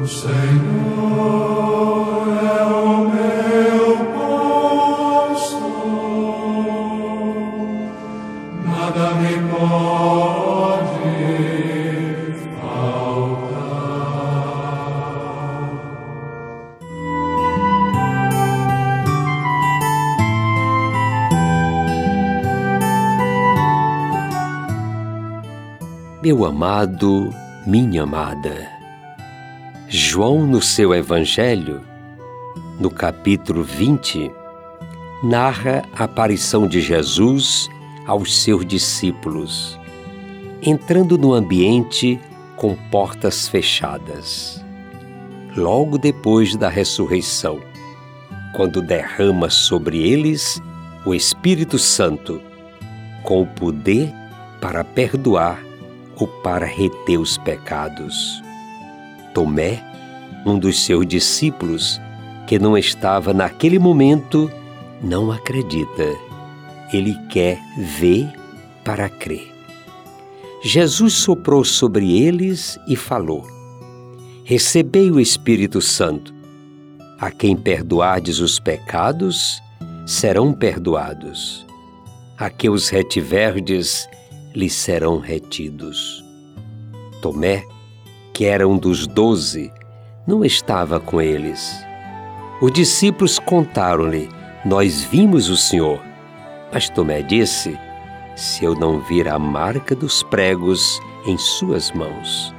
O Senhor Meu amado, minha amada, João, no seu Evangelho, no capítulo 20, narra a aparição de Jesus aos seus discípulos, entrando no ambiente com portas fechadas. Logo depois da ressurreição, quando derrama sobre eles o Espírito Santo, com o poder para perdoar ou para reter os pecados. Tomé, um dos seus discípulos, que não estava naquele momento, não acredita. Ele quer ver para crer. Jesus soprou sobre eles e falou: Recebei o Espírito Santo. A quem perdoardes os pecados, serão perdoados. A que os retiverdes, lhes serão retidos. Tomé, que era um dos doze, não estava com eles. Os discípulos contaram-lhe: Nós vimos o Senhor. Mas Tomé disse: Se eu não vir a marca dos pregos em suas mãos,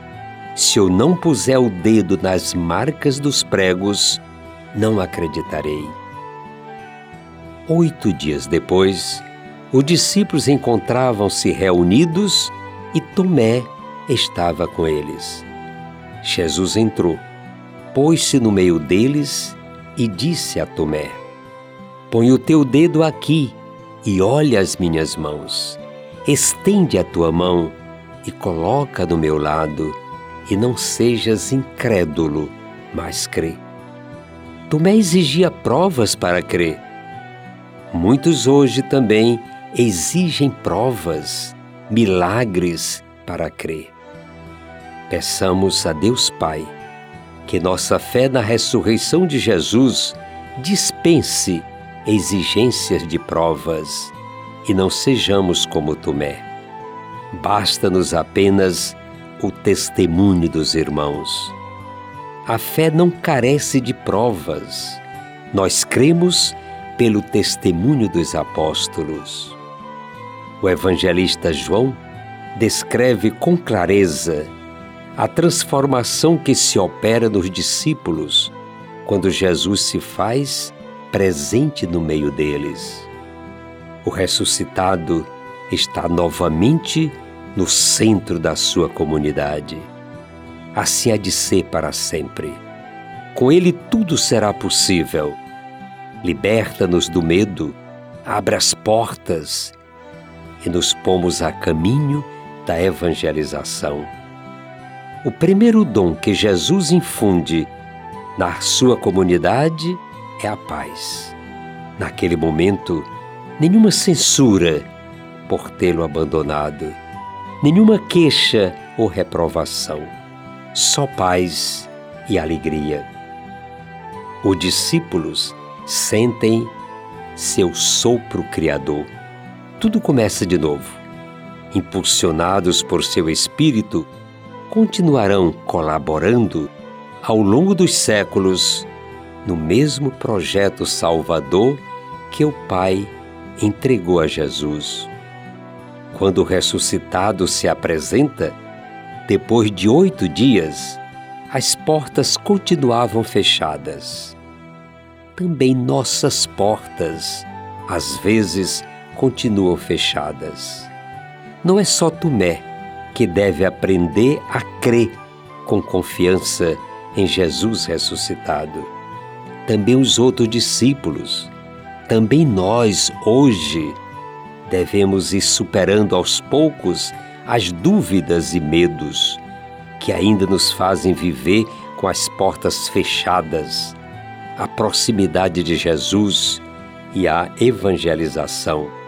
se eu não puser o dedo nas marcas dos pregos, não acreditarei. Oito dias depois, os discípulos encontravam-se reunidos e Tomé estava com eles. Jesus entrou, pôs-se no meio deles e disse a Tomé: Põe o teu dedo aqui e olha as minhas mãos. Estende a tua mão e coloca no meu lado, e não sejas incrédulo, mas crê. Tomé exigia provas para crer. Muitos hoje também exigem provas, milagres para crer. Peçamos a Deus Pai que nossa fé na ressurreição de Jesus dispense exigências de provas e não sejamos como Tomé. Basta-nos apenas o testemunho dos irmãos. A fé não carece de provas. Nós cremos pelo testemunho dos apóstolos. O evangelista João descreve com clareza a transformação que se opera nos discípulos quando Jesus se faz presente no meio deles. O ressuscitado está novamente no centro da sua comunidade. Assim há de ser para sempre. Com ele tudo será possível. Liberta-nos do medo, abre as portas e nos pomos a caminho da evangelização. O primeiro dom que Jesus infunde na sua comunidade é a paz. Naquele momento, nenhuma censura por tê-lo abandonado, nenhuma queixa ou reprovação, só paz e alegria. Os discípulos sentem seu sopro criador. Tudo começa de novo. Impulsionados por seu espírito, continuarão colaborando ao longo dos séculos no mesmo projeto salvador que o Pai entregou a Jesus. Quando o ressuscitado se apresenta, depois de oito dias, as portas continuavam fechadas. Também nossas portas, às vezes, continuam fechadas. Não é só Tomé que deve aprender a crer com confiança em Jesus ressuscitado. Também os outros discípulos, também nós, hoje, devemos ir superando aos poucos as dúvidas e medos que ainda nos fazem viver com as portas fechadas, a proximidade de Jesus e a evangelização.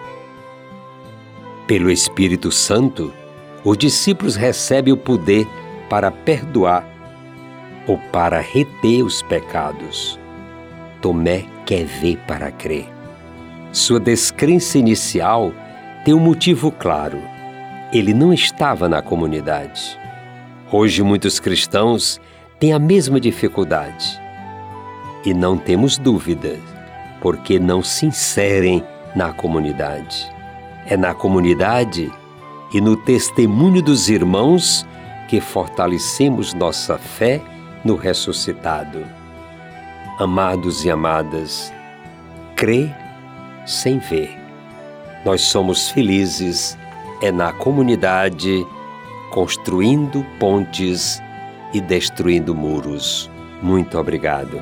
Pelo Espírito Santo, os discípulos recebem o poder para perdoar ou para reter os pecados. Tomé quer ver para crer. Sua descrença inicial tem um motivo claro. Ele não estava na comunidade. Hoje, muitos cristãos têm a mesma dificuldade. E não temos dúvida, porque não se inserem na comunidade. É na comunidade e no testemunho dos irmãos que fortalecemos nossa fé no ressuscitado. Amados e amadas, crê sem ver. Nós somos felizes é na comunidade, construindo pontes e destruindo muros. Muito obrigado.